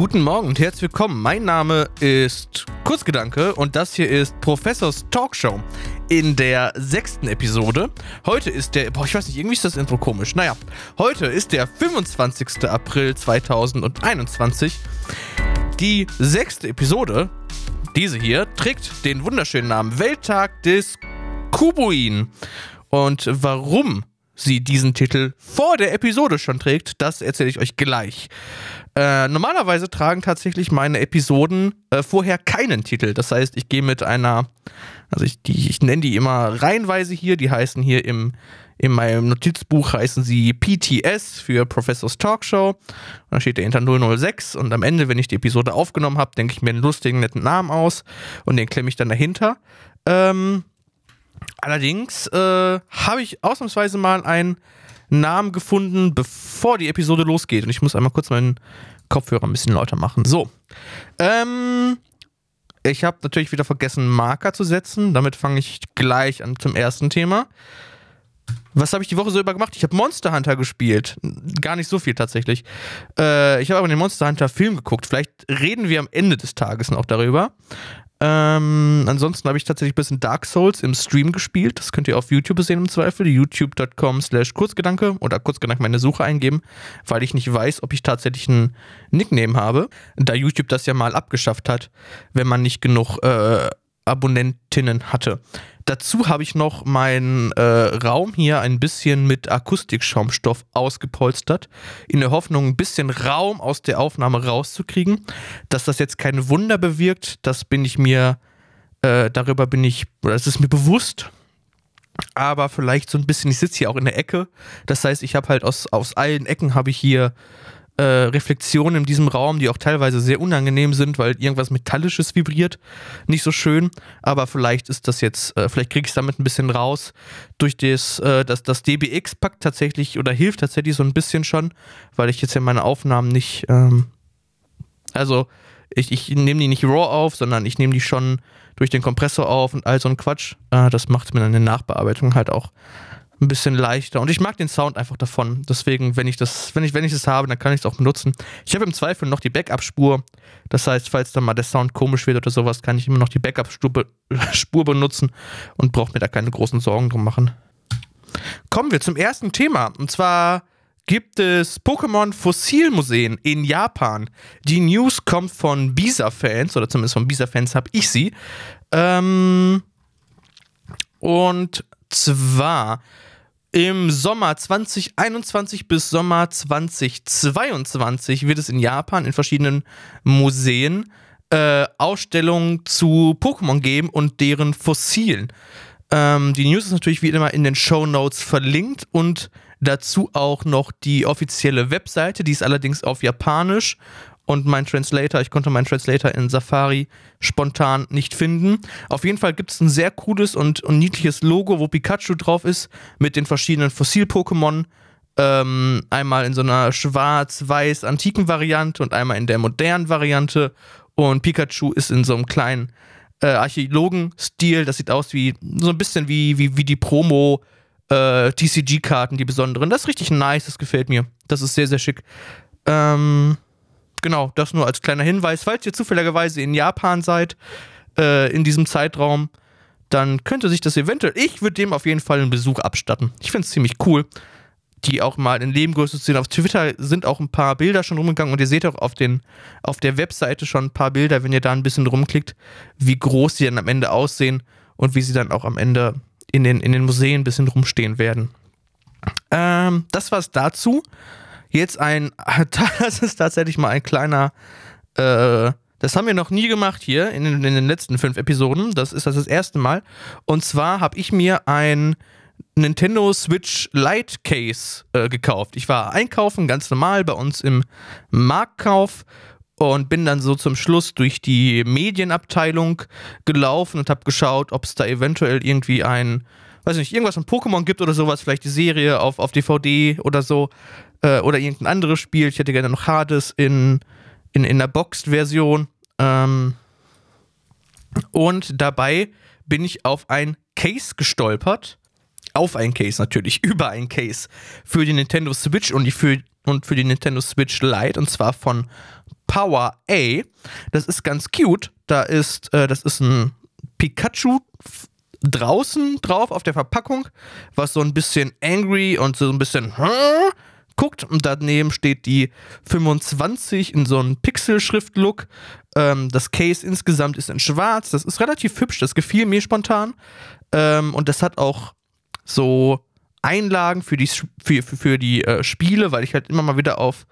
Guten Morgen und herzlich willkommen. Mein Name ist Kurzgedanke und das hier ist Professors Talkshow in der sechsten Episode. Heute ist der, boah, ich weiß nicht, irgendwie ist das Intro komisch. Naja, heute ist der 25. April 2021. Die sechste Episode, diese hier, trägt den wunderschönen Namen Welttag des Kubuin. Und warum sie diesen Titel vor der Episode schon trägt, das erzähle ich euch gleich. Äh, normalerweise tragen tatsächlich meine Episoden äh, vorher keinen Titel. Das heißt, ich gehe mit einer, also ich, ich nenne die immer reihenweise hier, die heißen hier im, in meinem Notizbuch heißen sie PTS für Professors Talkshow. Da steht dahinter 006 und am Ende, wenn ich die Episode aufgenommen habe, denke ich mir einen lustigen, netten Namen aus und den klemme ich dann dahinter. Ähm, allerdings äh, habe ich ausnahmsweise mal einen Namen gefunden, bevor die Episode losgeht. Und ich muss einmal kurz meinen Kopfhörer ein bisschen lauter machen. So. Ähm, ich habe natürlich wieder vergessen, Marker zu setzen. Damit fange ich gleich an zum ersten Thema. Was habe ich die Woche so über gemacht? Ich habe Monster Hunter gespielt. Gar nicht so viel tatsächlich. Äh, ich habe aber den Monster Hunter Film geguckt. Vielleicht reden wir am Ende des Tages noch darüber. Ähm, ansonsten habe ich tatsächlich ein bisschen Dark Souls im Stream gespielt. Das könnt ihr auf YouTube sehen im Zweifel. youtube.com slash Kurzgedanke oder Kurzgedanke meine Suche eingeben, weil ich nicht weiß, ob ich tatsächlich einen Nickname habe, da YouTube das ja mal abgeschafft hat, wenn man nicht genug äh, Abonnentinnen hatte. Dazu habe ich noch meinen äh, Raum hier ein bisschen mit Akustikschaumstoff ausgepolstert, in der Hoffnung, ein bisschen Raum aus der Aufnahme rauszukriegen. Dass das jetzt kein Wunder bewirkt, das bin ich mir, äh, darüber bin ich, oder das ist mir bewusst. Aber vielleicht so ein bisschen, ich sitze hier auch in der Ecke. Das heißt, ich habe halt aus, aus allen Ecken habe ich hier äh, Reflexionen in diesem Raum, die auch teilweise sehr unangenehm sind, weil irgendwas Metallisches vibriert. Nicht so schön, aber vielleicht ist das jetzt, äh, vielleicht kriege ich es damit ein bisschen raus. Durch das, äh, das, das DBX packt tatsächlich oder hilft tatsächlich so ein bisschen schon, weil ich jetzt ja meine Aufnahmen nicht, ähm, also ich, ich nehme die nicht raw auf, sondern ich nehme die schon durch den Kompressor auf und all so ein Quatsch. Äh, das macht mir dann in der Nachbearbeitung halt auch ein bisschen leichter. Und ich mag den Sound einfach davon. Deswegen, wenn ich das, wenn ich, wenn ich das habe, dann kann ich es auch benutzen. Ich habe im Zweifel noch die Backup-Spur. Das heißt, falls dann mal der Sound komisch wird oder sowas, kann ich immer noch die Backup-Spur benutzen und brauche mir da keine großen Sorgen drum machen. Kommen wir zum ersten Thema. Und zwar gibt es Pokémon Fossilmuseen in Japan. Die News kommt von Bisa-Fans, oder zumindest von Bisa-Fans habe ich sie. Ähm, und zwar im Sommer 2021 bis Sommer 2022 wird es in Japan in verschiedenen Museen äh, Ausstellungen zu Pokémon geben und deren Fossilen. Ähm, die News ist natürlich wie immer in den Show Notes verlinkt und dazu auch noch die offizielle Webseite, die ist allerdings auf Japanisch und mein Translator, ich konnte meinen Translator in Safari spontan nicht finden. Auf jeden Fall gibt es ein sehr cooles und, und, niedliches Logo, wo Pikachu drauf ist, mit den verschiedenen Fossil-Pokémon. Ähm, einmal in so einer schwarz-weiß antiken Variante und einmal in der modernen Variante. Und Pikachu ist in so einem kleinen äh, Archäologen-Stil. Das sieht aus wie so ein bisschen wie, wie, wie die Promo- äh, TCG-Karten, die besonderen. Das ist richtig nice, das gefällt mir. Das ist sehr, sehr schick. Ähm, genau, das nur als kleiner Hinweis. Falls ihr zufälligerweise in Japan seid, äh, in diesem Zeitraum, dann könnte sich das eventuell, ich würde dem auf jeden Fall einen Besuch abstatten. Ich finde es ziemlich cool, die auch mal in Lebengröße zu sehen. Auf Twitter sind auch ein paar Bilder schon rumgegangen und ihr seht auch auf, den, auf der Webseite schon ein paar Bilder, wenn ihr da ein bisschen rumklickt, wie groß sie dann am Ende aussehen und wie sie dann auch am Ende in den, in den Museen ein bisschen rumstehen werden. Ähm, das war's dazu. Jetzt ein, das ist tatsächlich mal ein kleiner, äh, das haben wir noch nie gemacht hier in, in, den letzten fünf Episoden. Das ist das, das erste Mal. Und zwar habe ich mir ein Nintendo Switch Lite Case äh, gekauft. Ich war einkaufen, ganz normal bei uns im Marktkauf und bin dann so zum Schluss durch die Medienabteilung gelaufen und habe geschaut, ob es da eventuell irgendwie ein, weiß nicht, irgendwas von Pokémon gibt oder sowas, vielleicht die Serie auf, auf DVD oder so äh, oder irgendein anderes Spiel. Ich hätte gerne noch Hades in, in, in der Boxed-Version. Ähm, und dabei bin ich auf ein Case gestolpert. Auf ein Case natürlich, über ein Case für die Nintendo Switch und, die für, und für die Nintendo Switch Lite und zwar von Power A. Das ist ganz cute. Da ist, äh, das ist ein Pikachu draußen drauf auf der Verpackung, was so ein bisschen angry und so ein bisschen guckt. Und daneben steht die 25 in so einem Pixel-Schrift-Look. Ähm, das Case insgesamt ist in schwarz. Das ist relativ hübsch. Das gefiel mir spontan. Ähm, und das hat auch so Einlagen für die, für, für, für die äh, Spiele, weil ich halt immer mal wieder auf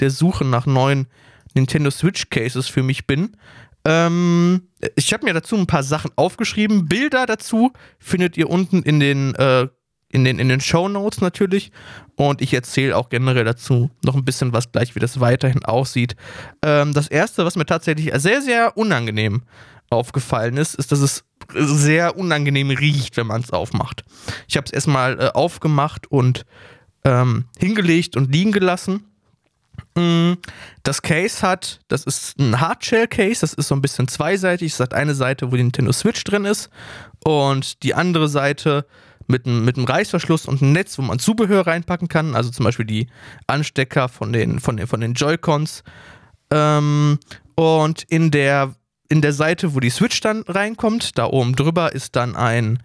der Suche nach neuen Nintendo Switch Cases für mich bin. Ähm, ich habe mir dazu ein paar Sachen aufgeschrieben. Bilder dazu findet ihr unten in den, äh, in den, in den Show Notes natürlich. Und ich erzähle auch generell dazu noch ein bisschen was gleich, wie das weiterhin aussieht. Ähm, das erste, was mir tatsächlich sehr, sehr unangenehm aufgefallen ist, ist, dass es sehr unangenehm riecht, wenn man es aufmacht. Ich habe es erstmal äh, aufgemacht und ähm, hingelegt und liegen gelassen. Mm, das Case hat, das ist ein Hardshell-Case, das ist so ein bisschen zweiseitig. Es hat eine Seite, wo die Nintendo Switch drin ist und die andere Seite mit einem, mit einem Reißverschluss und einem Netz, wo man Zubehör reinpacken kann, also zum Beispiel die Anstecker von den, von den, von den Joy-Cons. Ähm, und in der in der Seite, wo die Switch dann reinkommt, da oben drüber ist dann ein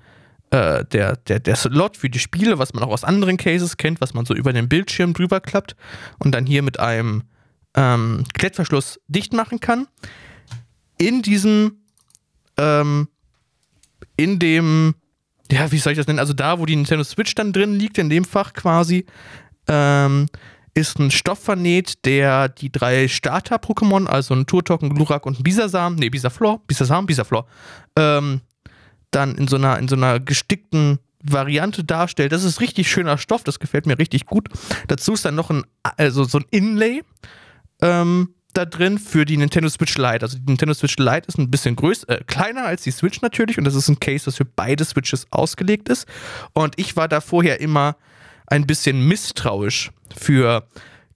äh, der, der, der Slot für die Spiele, was man auch aus anderen Cases kennt, was man so über den Bildschirm drüber klappt und dann hier mit einem ähm, Klettverschluss dicht machen kann. In diesem, ähm, in dem, ja, wie soll ich das nennen? Also da, wo die Nintendo Switch dann drin liegt, in dem Fach quasi, ähm, ist ein Stoff vernäht, der die drei Starter-Pokémon, also ein Turtok, ein Glurak und ein Bisasam, nee, Bisaflor, Bisasam, Bisaflor, ähm, dann in so einer, in so einer gestickten Variante darstellt. Das ist richtig schöner Stoff, das gefällt mir richtig gut. Dazu ist dann noch ein, also so ein Inlay ähm, da drin für die Nintendo Switch Lite. Also die Nintendo Switch Lite ist ein bisschen größer, äh, kleiner als die Switch natürlich und das ist ein Case, das für beide Switches ausgelegt ist. Und ich war da vorher immer ein bisschen misstrauisch für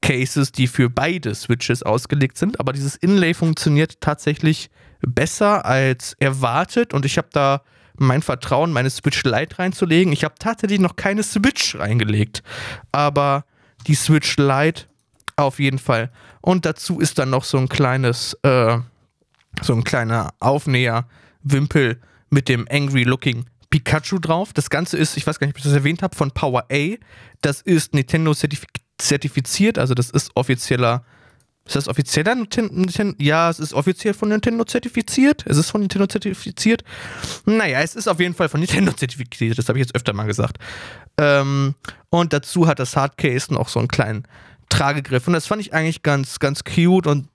Cases, die für beide Switches ausgelegt sind. Aber dieses Inlay funktioniert tatsächlich besser als erwartet und ich habe da mein Vertrauen, meine Switch Lite reinzulegen. Ich habe tatsächlich noch keine Switch reingelegt, aber die Switch Lite auf jeden Fall. Und dazu ist dann noch so ein kleines, äh, so ein kleiner Aufnäher, Wimpel mit dem Angry Looking Pikachu drauf. Das Ganze ist, ich weiß gar nicht, ob ich das erwähnt habe, von Power A. Das ist Nintendo zertifiziert, also das ist offizieller. Ist das offizieller Nintendo? Ja, es ist offiziell von Nintendo zertifiziert. Es ist von Nintendo zertifiziert. Naja, es ist auf jeden Fall von Nintendo zertifiziert. Das habe ich jetzt öfter mal gesagt. Ähm, und dazu hat das Hardcase noch so einen kleinen Tragegriff. Und das fand ich eigentlich ganz, ganz cute und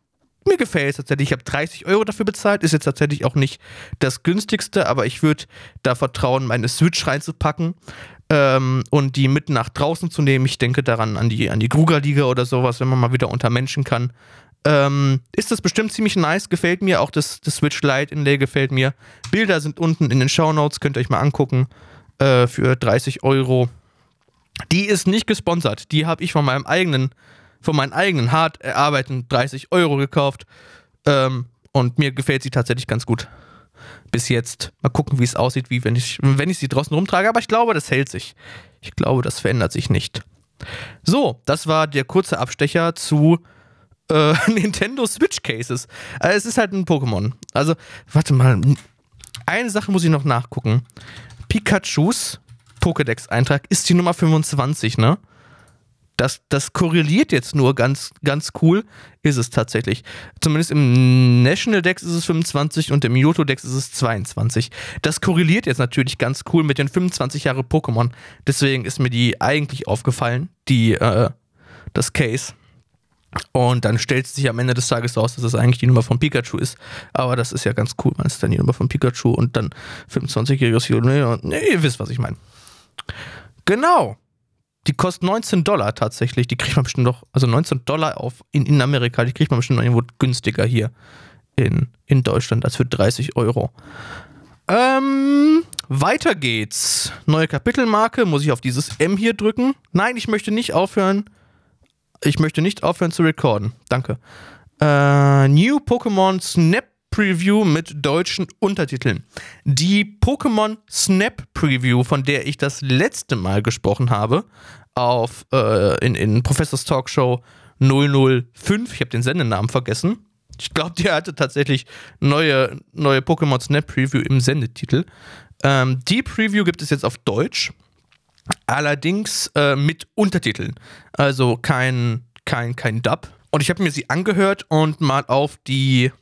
mir gefällt es tatsächlich. Ich habe 30 Euro dafür bezahlt. Ist jetzt tatsächlich auch nicht das günstigste, aber ich würde da vertrauen, meine Switch reinzupacken ähm, und die mit nach draußen zu nehmen. Ich denke daran an die, an die Kruger-Liga oder sowas, wenn man mal wieder unter Menschen kann. Ähm, ist das bestimmt ziemlich nice, gefällt mir. Auch das, das Switch Lite Inlay gefällt mir. Bilder sind unten in den Show Notes, könnt ihr euch mal angucken. Äh, für 30 Euro. Die ist nicht gesponsert. Die habe ich von meinem eigenen von meinen eigenen hart erarbeiteten 30 Euro gekauft. Ähm, und mir gefällt sie tatsächlich ganz gut. Bis jetzt. Mal gucken, wie es aussieht, wie wenn ich, wenn ich sie draußen rumtrage. Aber ich glaube, das hält sich. Ich glaube, das verändert sich nicht. So, das war der kurze Abstecher zu äh, Nintendo Switch Cases. Also es ist halt ein Pokémon. Also, warte mal. Eine Sache muss ich noch nachgucken. Pikachus Pokédex-Eintrag ist die Nummer 25, ne? Das, das korreliert jetzt nur ganz, ganz cool, ist es tatsächlich. Zumindest im National Dex ist es 25 und im Yoto Dex ist es 22. Das korreliert jetzt natürlich ganz cool mit den 25 Jahre Pokémon. Deswegen ist mir die eigentlich aufgefallen, die, äh, das Case. Und dann stellt es sich am Ende des Tages raus, dass es eigentlich die Nummer von Pikachu ist. Aber das ist ja ganz cool. Man ist dann die Nummer von Pikachu und dann 25-jähriges Jubiläum. Nee, ihr wisst, was ich meine. Genau. Die kostet 19 Dollar tatsächlich. Die kriegt man bestimmt noch, also 19 Dollar auf, in, in Amerika, die kriegt man bestimmt noch irgendwo günstiger hier in, in Deutschland als für 30 Euro. Ähm, weiter geht's. Neue Kapitelmarke. Muss ich auf dieses M hier drücken? Nein, ich möchte nicht aufhören. Ich möchte nicht aufhören zu recorden. Danke. Äh, New Pokémon Snap Preview mit deutschen Untertiteln. Die Pokémon Snap Preview, von der ich das letzte Mal gesprochen habe, auf, äh, in, in Professors Talkshow 005, ich habe den Sendenamen vergessen, Ich glaube, die hatte tatsächlich neue, neue Pokémon Snap Preview im Sendetitel. Ähm, die Preview gibt es jetzt auf Deutsch, allerdings äh, mit Untertiteln. Also kein, kein, kein Dub. Und ich habe mir sie angehört und mal auf die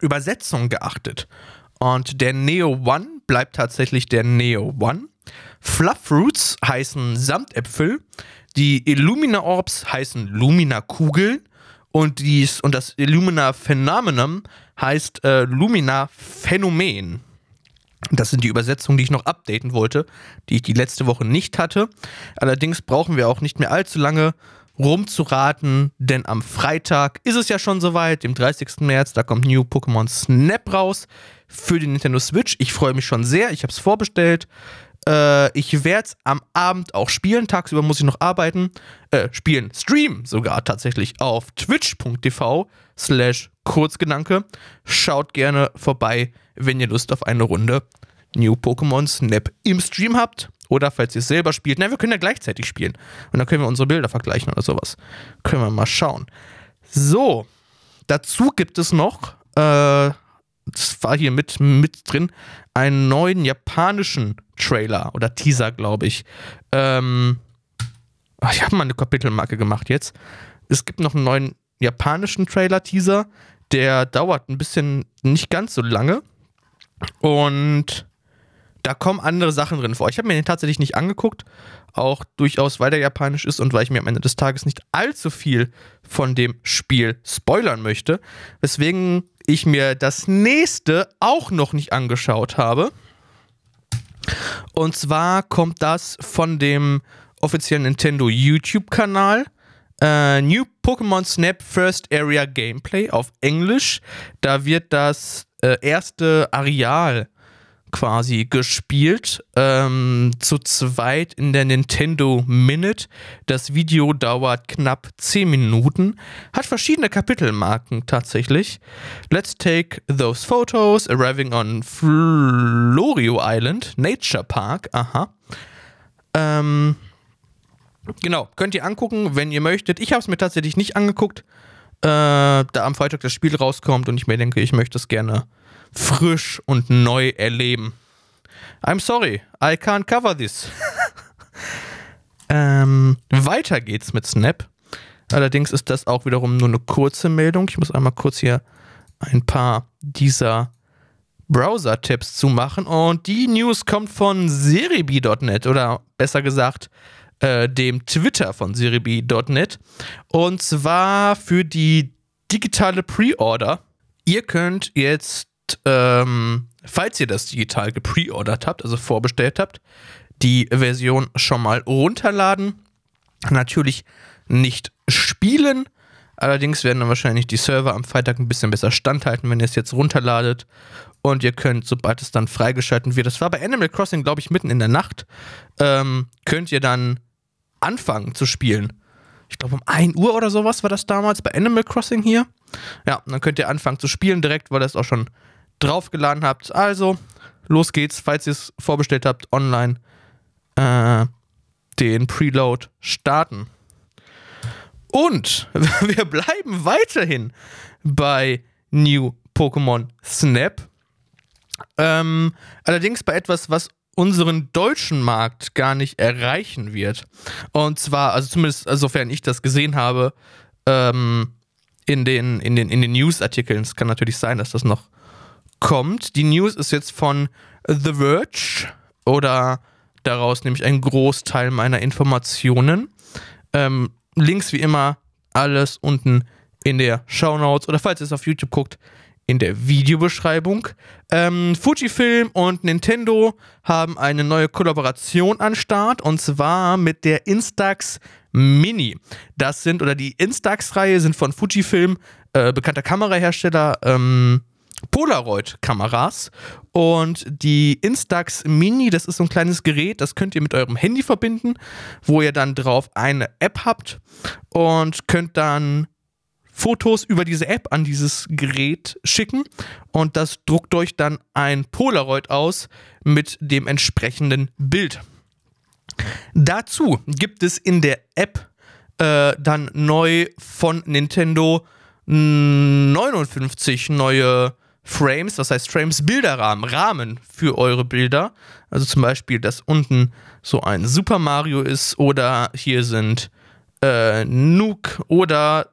Übersetzung geachtet. Und der Neo One bleibt tatsächlich der Neo One. Fluff Fruits heißen Samtäpfel. Die Illumina Orbs heißen Lumina Kugeln. Und, dies, und das Illumina Phenomenon heißt äh, Lumina Phänomen. Das sind die Übersetzungen, die ich noch updaten wollte, die ich die letzte Woche nicht hatte. Allerdings brauchen wir auch nicht mehr allzu lange rumzuraten, denn am Freitag ist es ja schon soweit, dem 30. März, da kommt New Pokémon Snap raus für die Nintendo Switch. Ich freue mich schon sehr, ich habe es vorbestellt. Äh, ich werde es am Abend auch spielen. Tagsüber muss ich noch arbeiten. Äh, spielen, streamen sogar tatsächlich auf twitch.tv slash Kurzgedanke. Schaut gerne vorbei, wenn ihr Lust auf eine Runde New Pokémon Snap im Stream habt. Oder falls ihr selber spielt. Na, wir können ja gleichzeitig spielen. Und dann können wir unsere Bilder vergleichen oder sowas. Können wir mal schauen. So, dazu gibt es noch, äh, das war hier mit, mit drin, einen neuen japanischen Trailer oder Teaser, glaube ich. Ähm, ich habe mal eine Kapitelmarke gemacht jetzt. Es gibt noch einen neuen japanischen Trailer-Teaser. Der dauert ein bisschen nicht ganz so lange. Und da kommen andere Sachen drin vor. Ich habe mir den tatsächlich nicht angeguckt, auch durchaus, weil der japanisch ist und weil ich mir am Ende des Tages nicht allzu viel von dem Spiel spoilern möchte, weswegen ich mir das nächste auch noch nicht angeschaut habe. Und zwar kommt das von dem offiziellen Nintendo YouTube-Kanal. Uh, New Pokémon Snap First Area Gameplay auf Englisch. Da wird das äh, erste Areal quasi gespielt, ähm, zu zweit in der Nintendo Minute. Das Video dauert knapp 10 Minuten, hat verschiedene Kapitelmarken tatsächlich. Let's take those photos, arriving on Florio Island, Nature Park, aha. Ähm, genau, könnt ihr angucken, wenn ihr möchtet. Ich habe es mir tatsächlich nicht angeguckt, äh, da am Freitag das Spiel rauskommt und ich mir denke, ich möchte es gerne frisch und neu erleben. I'm sorry, I can't cover this. ähm, weiter geht's mit Snap. Allerdings ist das auch wiederum nur eine kurze Meldung. Ich muss einmal kurz hier ein paar dieser Browser-Tipps zu machen. Und die News kommt von Seribi.net oder besser gesagt äh, dem Twitter von Seribi.net. Und zwar für die digitale Pre-Order. Ihr könnt jetzt ähm, falls ihr das digital gepreordert habt, also vorbestellt habt, die Version schon mal runterladen. Natürlich nicht spielen. Allerdings werden dann wahrscheinlich die Server am Freitag ein bisschen besser standhalten, wenn ihr es jetzt runterladet. Und ihr könnt, sobald es dann freigeschalten wird, das war bei Animal Crossing, glaube ich, mitten in der Nacht, ähm, könnt ihr dann anfangen zu spielen. Ich glaube, um 1 Uhr oder sowas war das damals bei Animal Crossing hier. Ja, dann könnt ihr anfangen zu spielen direkt, weil das auch schon draufgeladen habt. Also, los geht's, falls ihr es vorbestellt habt, online äh, den Preload starten. Und wir bleiben weiterhin bei New Pokémon Snap. Ähm, allerdings bei etwas, was unseren deutschen Markt gar nicht erreichen wird. Und zwar, also zumindest, sofern ich das gesehen habe, ähm, in den, in den, in den Newsartikeln. Es kann natürlich sein, dass das noch kommt. Die News ist jetzt von The Verge oder daraus nehme ich einen Großteil meiner Informationen. Ähm, Links wie immer alles unten in der Show Notes oder falls ihr es auf YouTube guckt, in der Videobeschreibung. Ähm, Fujifilm und Nintendo haben eine neue Kollaboration an Start und zwar mit der Instax Mini. Das sind, oder die Instax-Reihe sind von Fujifilm, äh, bekannter Kamerahersteller, ähm, Polaroid-Kameras. Und die Instax Mini, das ist so ein kleines Gerät, das könnt ihr mit eurem Handy verbinden, wo ihr dann drauf eine App habt und könnt dann Fotos über diese App an dieses Gerät schicken und das druckt euch dann ein Polaroid aus mit dem entsprechenden Bild. Dazu gibt es in der App äh, dann neu von Nintendo 59 neue Frames, das heißt Frames Bilderrahmen, Rahmen für eure Bilder. Also zum Beispiel, dass unten so ein Super Mario ist oder hier sind äh, Nuke oder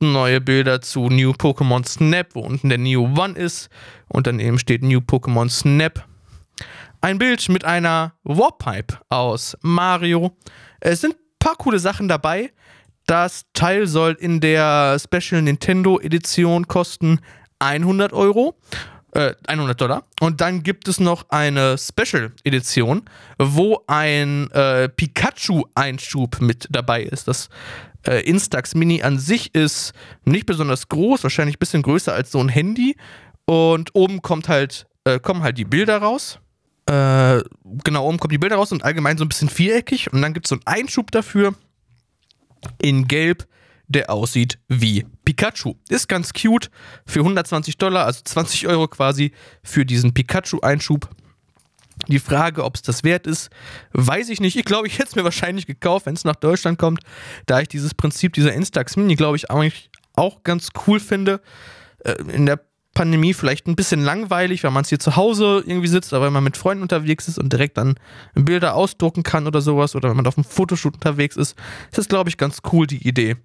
neue Bilder zu New Pokémon Snap, wo unten der Neo One ist und dann eben steht New Pokémon Snap. Ein Bild mit einer Warpipe aus Mario. Es sind ein paar coole Sachen dabei. Das Teil soll in der Special Nintendo Edition kosten 100 Euro. 100 äh, Dollar. Und dann gibt es noch eine Special Edition, wo ein äh, Pikachu-Einschub mit dabei ist. Das äh, Instax Mini an sich ist nicht besonders groß, wahrscheinlich ein bisschen größer als so ein Handy. Und oben kommt halt, äh, kommen halt die Bilder raus. Äh, genau, oben kommen die Bilder raus und allgemein so ein bisschen viereckig. Und dann gibt es so einen Einschub dafür in Gelb der aussieht wie Pikachu. Ist ganz cute. Für 120 Dollar, also 20 Euro quasi, für diesen Pikachu-Einschub. Die Frage, ob es das wert ist, weiß ich nicht. Ich glaube, ich hätte es mir wahrscheinlich gekauft, wenn es nach Deutschland kommt, da ich dieses Prinzip dieser Instax Mini, glaube ich, auch ganz cool finde. Äh, in der Pandemie vielleicht ein bisschen langweilig, weil man es hier zu Hause irgendwie sitzt, aber wenn man mit Freunden unterwegs ist und direkt dann Bilder ausdrucken kann oder sowas oder wenn man auf einem Fotoshoot unterwegs ist, ist das, glaube ich, ganz cool, die Idee.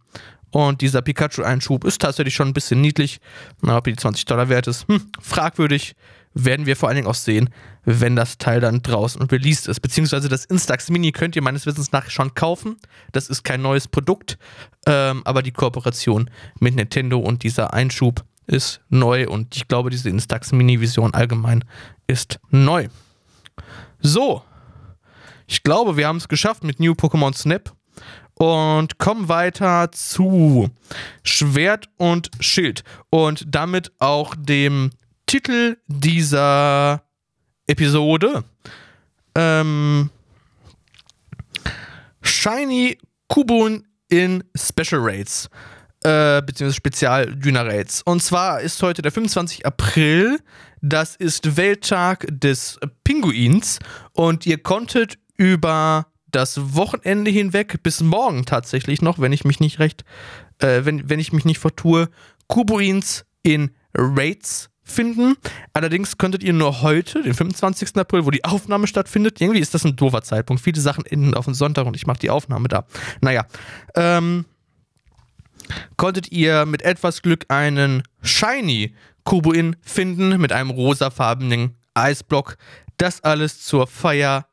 Und dieser Pikachu-Einschub ist tatsächlich schon ein bisschen niedlich. Na, ob die 20 Dollar wert ist, hm, fragwürdig. Werden wir vor allen Dingen auch sehen, wenn das Teil dann draußen und released ist. Beziehungsweise das Instax Mini könnt ihr meines Wissens nach schon kaufen. Das ist kein neues Produkt, ähm, aber die Kooperation mit Nintendo und dieser Einschub ist neu und ich glaube, diese Instax Mini-Vision allgemein ist neu. So, ich glaube, wir haben es geschafft mit New Pokémon Snap und kommen weiter zu Schwert und Schild und damit auch dem Titel dieser Episode. Ähm, Shiny Kubun in Special Raids äh, beziehungsweise Spezial-Dünner-Raids. Und zwar ist heute der 25. April. Das ist Welttag des Pinguins. Und ihr konntet über das Wochenende hinweg bis morgen tatsächlich noch, wenn ich mich nicht recht, äh, wenn, wenn ich mich nicht vertue, Kubuins in Raids finden. Allerdings könntet ihr nur heute, den 25. April, wo die Aufnahme stattfindet, irgendwie ist das ein doofer Zeitpunkt. Viele Sachen enden auf den Sonntag und ich mache die Aufnahme da. Naja, ähm, konntet ihr mit etwas Glück einen Shiny Kubuin finden mit einem rosafarbenen Eisblock. Das alles zur Feier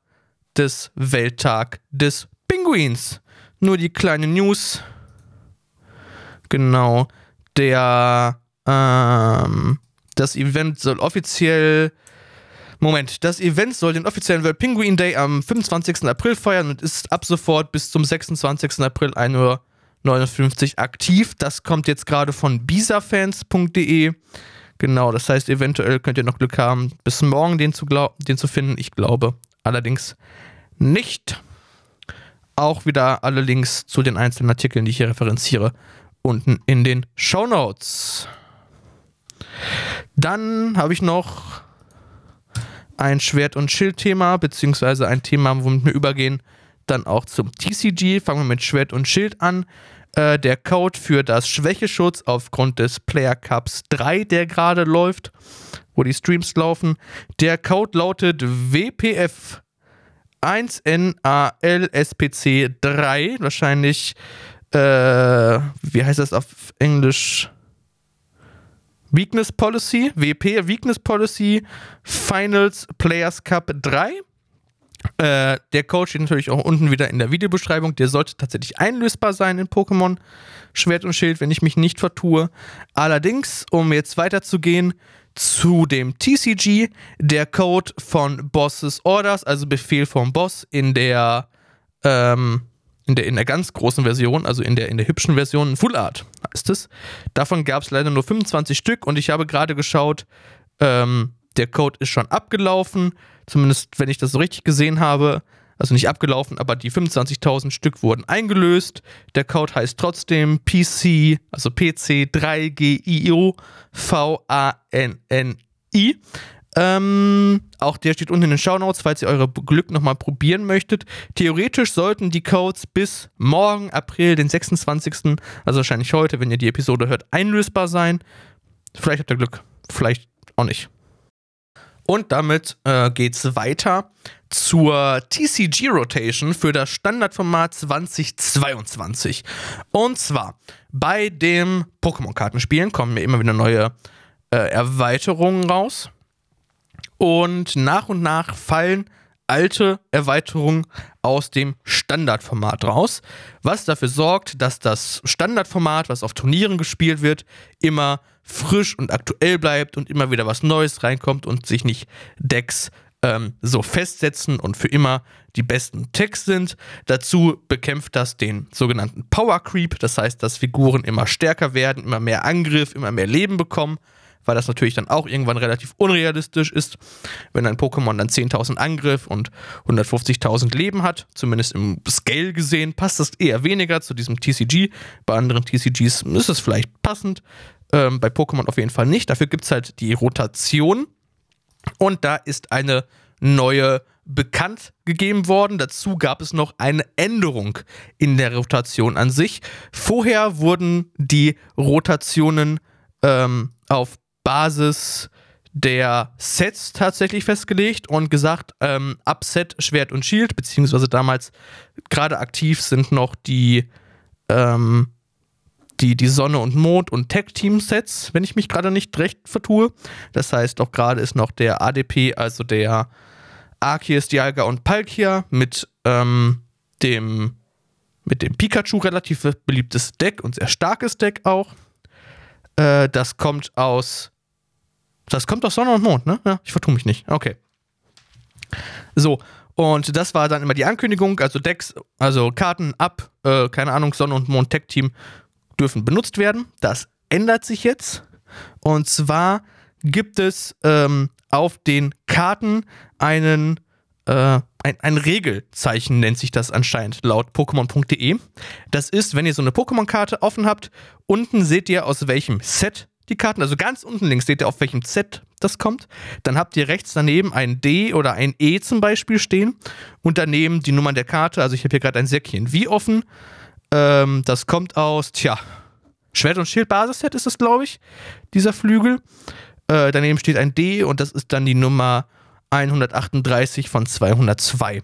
des Welttag des Pinguins. Nur die kleine News. Genau. Der, ähm, das Event soll offiziell Moment, das Event soll den offiziellen World Penguin Day am 25. April feiern und ist ab sofort bis zum 26. April 1 Uhr 59 aktiv. Das kommt jetzt gerade von bisafans.de. Genau, das heißt, eventuell könnt ihr noch Glück haben, bis morgen den zu, den zu finden. Ich glaube allerdings nicht. Auch wieder alle Links zu den einzelnen Artikeln, die ich hier referenziere, unten in den Show Notes. Dann habe ich noch ein Schwert- und Schild-Thema, beziehungsweise ein Thema, womit wir übergehen, dann auch zum TCG. Fangen wir mit Schwert und Schild an. Äh, der Code für das Schwächeschutz aufgrund des Player Cups 3, der gerade läuft, wo die Streams laufen. Der Code lautet WPF 1NALSPC 3. Wahrscheinlich, äh, wie heißt das auf Englisch? Weakness Policy, WP Weakness Policy Finals Players Cup 3. Äh, der Code steht natürlich auch unten wieder in der Videobeschreibung. Der sollte tatsächlich einlösbar sein in Pokémon Schwert und Schild, wenn ich mich nicht vertue. Allerdings, um jetzt weiterzugehen zu dem TCG, der Code von Bosses Orders, also Befehl vom Boss in der, ähm, in der, in der ganz großen Version, also in der, in der hübschen Version, Full Art heißt es. Davon gab es leider nur 25 Stück und ich habe gerade geschaut, ähm, der Code ist schon abgelaufen. Zumindest, wenn ich das so richtig gesehen habe. Also nicht abgelaufen, aber die 25.000 Stück wurden eingelöst. Der Code heißt trotzdem PC, also PC 3GIO VANNI. Ähm, auch der steht unten in den Shownotes, falls ihr eure Glück nochmal probieren möchtet. Theoretisch sollten die Codes bis morgen, April, den 26., also wahrscheinlich heute, wenn ihr die Episode hört, einlösbar sein. Vielleicht habt ihr Glück, vielleicht auch nicht. Und damit äh, geht's weiter zur TCG Rotation für das Standardformat 2022. Und zwar bei dem Pokémon-Kartenspielen kommen mir immer wieder neue äh, Erweiterungen raus. Und nach und nach fallen alte Erweiterungen aus dem Standardformat raus, was dafür sorgt, dass das Standardformat, was auf Turnieren gespielt wird, immer frisch und aktuell bleibt und immer wieder was Neues reinkommt und sich nicht Decks ähm, so festsetzen und für immer die besten Tags sind. Dazu bekämpft das den sogenannten Power Creep, das heißt, dass Figuren immer stärker werden, immer mehr Angriff, immer mehr Leben bekommen weil das natürlich dann auch irgendwann relativ unrealistisch ist, wenn ein Pokémon dann 10.000 Angriff und 150.000 Leben hat. Zumindest im Scale gesehen passt das eher weniger zu diesem TCG. Bei anderen TCGs ist es vielleicht passend, ähm, bei Pokémon auf jeden Fall nicht. Dafür gibt es halt die Rotation und da ist eine neue bekannt gegeben worden. Dazu gab es noch eine Änderung in der Rotation an sich. Vorher wurden die Rotationen ähm, auf Basis der Sets tatsächlich festgelegt und gesagt, ähm, ab Set Schwert und Shield, beziehungsweise damals gerade aktiv sind noch die, ähm, die, die Sonne und Mond und Tag-Team-Sets, wenn ich mich gerade nicht recht vertue. Das heißt, auch gerade ist noch der ADP, also der Arceus, Dialga und Palkia mit ähm, dem mit dem Pikachu relativ beliebtes Deck und sehr starkes Deck auch. Äh, das kommt aus das kommt aus Sonne und Mond, ne? Ja, ich vertue mich nicht. Okay. So, und das war dann immer die Ankündigung, also Decks, also Karten ab, äh, keine Ahnung, Sonne und Mond Tech Team dürfen benutzt werden. Das ändert sich jetzt. Und zwar gibt es ähm, auf den Karten einen, äh, ein, ein Regelzeichen, nennt sich das anscheinend laut Pokémon.de. Das ist, wenn ihr so eine Pokémon-Karte offen habt, unten seht ihr, aus welchem Set die Karten. Also ganz unten links seht ihr, auf welchem Z das kommt. Dann habt ihr rechts daneben ein D oder ein E zum Beispiel stehen und daneben die Nummern der Karte. Also ich habe hier gerade ein Säckchen wie offen. Ähm, das kommt aus, tja, Schwert- und Schild-Basisset ist das, glaube ich, dieser Flügel. Äh, daneben steht ein D und das ist dann die Nummer 138 von 202.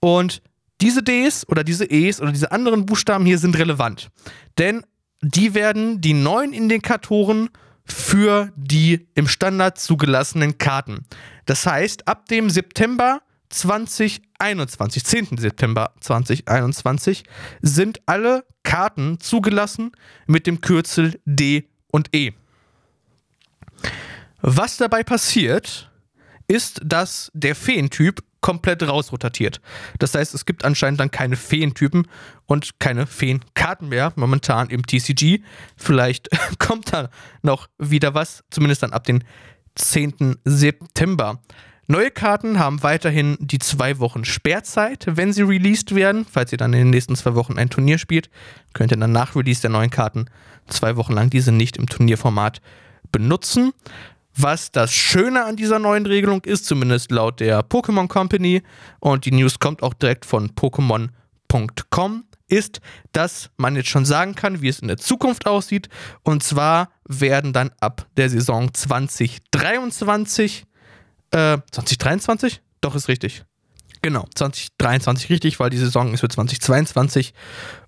Und diese Ds oder diese Es oder diese anderen Buchstaben hier sind relevant. Denn die werden die neuen Indikatoren für die im Standard zugelassenen Karten. Das heißt, ab dem September 2021, 10. September 2021, sind alle Karten zugelassen mit dem Kürzel D und E. Was dabei passiert, ist, dass der Feentyp komplett rausrotatiert. Das heißt, es gibt anscheinend dann keine Feentypen und keine Feenkarten mehr momentan im TCG. Vielleicht kommt da noch wieder was, zumindest dann ab dem 10. September. Neue Karten haben weiterhin die zwei Wochen Sperrzeit, wenn sie released werden. Falls ihr dann in den nächsten zwei Wochen ein Turnier spielt, könnt ihr dann nach Release der neuen Karten zwei Wochen lang diese nicht im Turnierformat benutzen. Was das Schöne an dieser neuen Regelung ist, zumindest laut der Pokémon Company, und die News kommt auch direkt von Pokémon.com, ist, dass man jetzt schon sagen kann, wie es in der Zukunft aussieht. Und zwar werden dann ab der Saison 2023, äh, 2023? Doch, ist richtig. Genau, 2023 richtig, weil die Saison ist für 2022.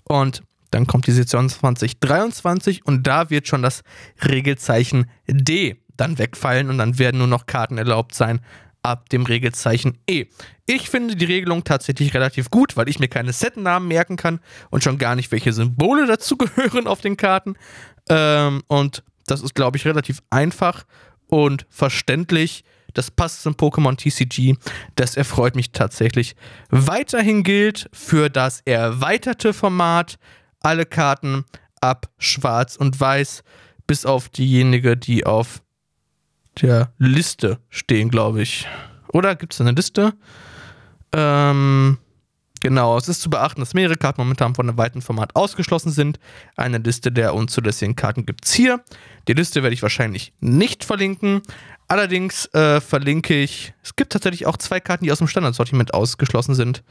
Und dann kommt die Saison 2023 und da wird schon das Regelzeichen D dann wegfallen und dann werden nur noch Karten erlaubt sein ab dem Regelzeichen E. Ich finde die Regelung tatsächlich relativ gut, weil ich mir keine Setnamen merken kann und schon gar nicht, welche Symbole dazu gehören auf den Karten. Ähm, und das ist, glaube ich, relativ einfach und verständlich. Das passt zum Pokémon TCG. Das erfreut mich tatsächlich. Weiterhin gilt für das erweiterte Format alle Karten ab Schwarz und Weiß, bis auf diejenige, die auf der Liste stehen, glaube ich. Oder gibt es eine Liste? Ähm, genau, es ist zu beachten, dass mehrere Karten momentan von einem weiten Format ausgeschlossen sind. Eine Liste der unzulässigen Karten gibt es hier. Die Liste werde ich wahrscheinlich nicht verlinken, Allerdings äh, verlinke ich, es gibt tatsächlich auch zwei Karten, die aus dem Standardsortiment ausgeschlossen sind.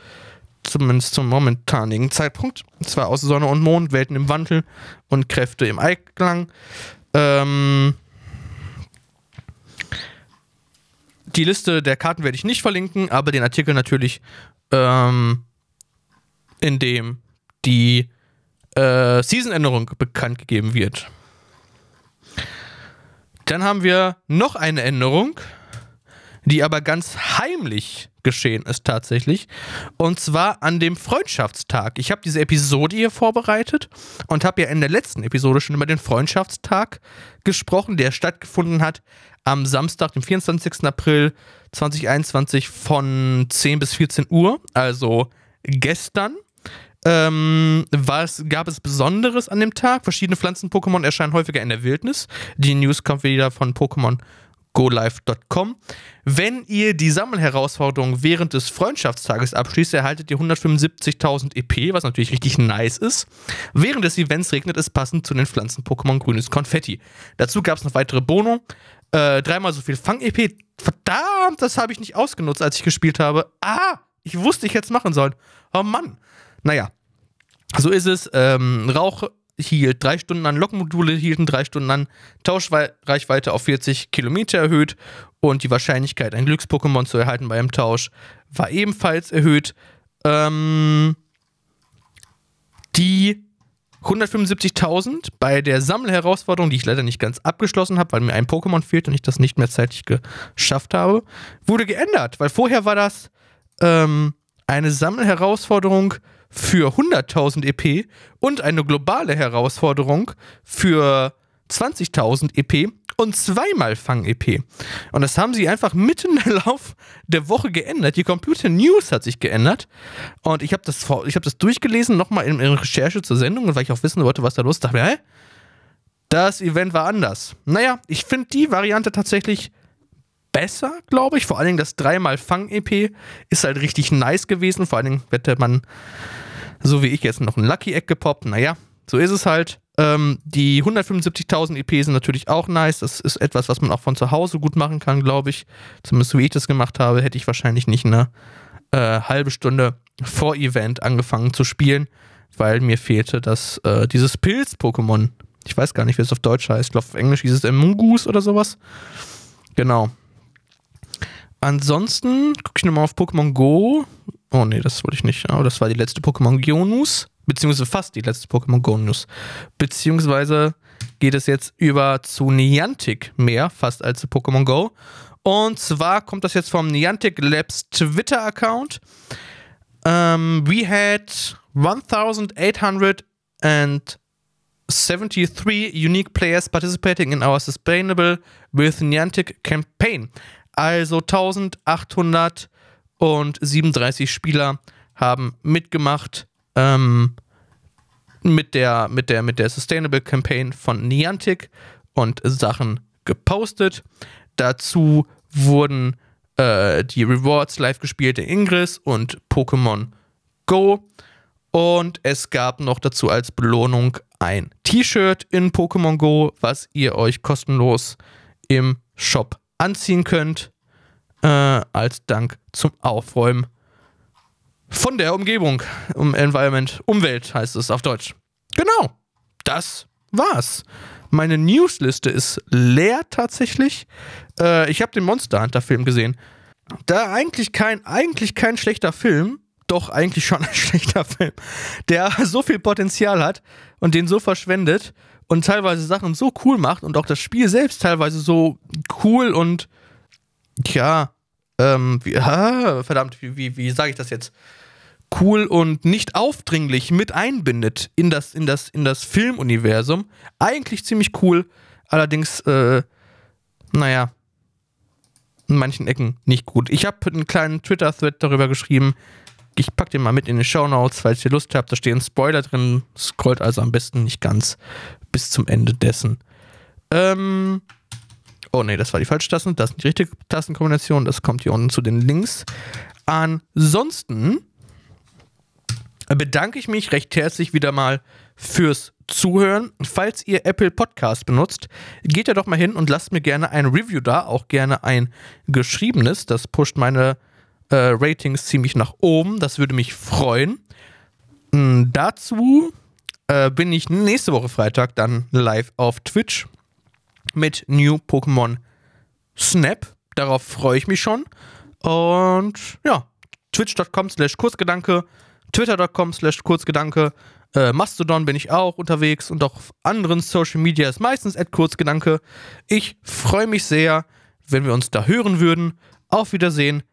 Zumindest zum momentanigen Zeitpunkt. Zwar aus Sonne und Mond, Welten im Wandel und Kräfte im Einklang. Ähm, die Liste der Karten werde ich nicht verlinken, aber den Artikel natürlich, ähm, in dem die äh, Season-Änderung bekannt gegeben wird. Dann haben wir noch eine Änderung, die aber ganz heimlich geschehen ist tatsächlich. Und zwar an dem Freundschaftstag. Ich habe diese Episode hier vorbereitet und habe ja in der letzten Episode schon über den Freundschaftstag gesprochen, der stattgefunden hat am Samstag, dem 24. April 2021 von 10 bis 14 Uhr, also gestern. Ähm, was gab es Besonderes an dem Tag? Verschiedene Pflanzen-Pokémon erscheinen häufiger in der Wildnis. Die News kommt wieder von Pokémon golive.com. Wenn ihr die Sammelherausforderung während des Freundschaftstages abschließt, erhaltet ihr 175.000 EP, was natürlich richtig nice ist. Während des Events regnet es passend zu den Pflanzen-Pokémon grünes Konfetti. Dazu gab es noch weitere Bono. Äh, dreimal so viel Fang-EP. Verdammt, das habe ich nicht ausgenutzt, als ich gespielt habe. Ah, ich wusste, ich hätte es machen sollen. Oh Mann. Naja, so ist es. Ähm, Rauch hielt drei Stunden an, Lokmodule hielten drei Stunden an, Tauschreichweite auf 40 Kilometer erhöht und die Wahrscheinlichkeit, ein Glücks-Pokémon zu erhalten bei einem Tausch, war ebenfalls erhöht. Ähm, die 175.000 bei der Sammelherausforderung, die ich leider nicht ganz abgeschlossen habe, weil mir ein Pokémon fehlt und ich das nicht mehr zeitlich geschafft habe, wurde geändert, weil vorher war das ähm, eine Sammelherausforderung für 100.000 EP und eine globale Herausforderung für 20.000 EP und zweimal Fang-EP. Und das haben sie einfach mitten im Lauf der Woche geändert. Die Computer News hat sich geändert. Und ich habe das, hab das durchgelesen, nochmal in, in Recherche zur Sendung, weil ich auch wissen wollte, was da los ist. Dachte hä? Das Event war anders. Naja, ich finde die Variante tatsächlich besser, glaube ich. Vor allen Dingen das dreimal Fang-EP ist halt richtig nice gewesen. Vor allen Dingen hätte man, so wie ich jetzt, noch ein Lucky Egg gepoppt. Naja, so ist es halt. Ähm, die 175.000 EP sind natürlich auch nice. Das ist etwas, was man auch von zu Hause gut machen kann, glaube ich. Zumindest so wie ich das gemacht habe, hätte ich wahrscheinlich nicht eine äh, halbe Stunde vor Event angefangen zu spielen, weil mir fehlte das, äh, dieses Pilz-Pokémon. Ich weiß gar nicht, wie es auf Deutsch heißt. Ich glaube, auf Englisch hieß es Mungus oder sowas. Genau. Ansonsten gucke ich nochmal auf Pokémon Go. Oh nee, das wollte ich nicht. Aber das war die letzte Pokémon Go News. Beziehungsweise fast die letzte Pokémon Go News. Beziehungsweise geht es jetzt über zu Niantic mehr, fast als zu Pokémon Go. Und zwar kommt das jetzt vom Niantic Labs Twitter-Account. Um, ähm, we had 1873 unique players participating in our Sustainable with Niantic campaign. Also 1837 Spieler haben mitgemacht ähm, mit, der, mit, der, mit der Sustainable Campaign von Niantic und Sachen gepostet. Dazu wurden äh, die Rewards live gespielt in Ingress und Pokémon Go. Und es gab noch dazu als Belohnung ein T-Shirt in Pokémon Go, was ihr euch kostenlos im Shop anziehen könnt, äh, als Dank zum Aufräumen von der Umgebung. Um Environment, Umwelt heißt es auf Deutsch. Genau, das war's. Meine Newsliste ist leer tatsächlich. Äh, ich habe den Monster Hunter Film gesehen. Da eigentlich kein, eigentlich kein schlechter Film, doch eigentlich schon ein schlechter Film, der so viel Potenzial hat und den so verschwendet und teilweise Sachen so cool macht und auch das Spiel selbst teilweise so cool und ja, ähm, wie, ah, verdammt, wie, wie, wie sage ich das jetzt? Cool und nicht aufdringlich mit einbindet in das, in das, in das Filmuniversum. Eigentlich ziemlich cool, allerdings, äh, naja, in manchen Ecken nicht gut. Ich habe einen kleinen Twitter-Thread darüber geschrieben. Ich packe den mal mit in die Show Notes, falls ihr Lust habt. Da stehen Spoiler drin. Scrollt also am besten nicht ganz bis zum Ende dessen. Ähm. Oh ne, das war die falsche Taste. Das ist die richtige Tastenkombination. Das kommt hier unten zu den Links. Ansonsten bedanke ich mich recht herzlich wieder mal fürs Zuhören. Falls ihr Apple Podcast benutzt, geht ja doch mal hin und lasst mir gerne ein Review da, auch gerne ein geschriebenes. Das pusht meine äh, Ratings ziemlich nach oben. Das würde mich freuen. M, dazu äh, bin ich nächste Woche Freitag dann live auf Twitch mit New Pokémon Snap. Darauf freue ich mich schon. Und ja, twitch.com slash Kurzgedanke, twitter.com slash Kurzgedanke, äh, Mastodon bin ich auch unterwegs und auch auf anderen Social Media ist meistens at Kurzgedanke. Ich freue mich sehr, wenn wir uns da hören würden. Auf Wiedersehen,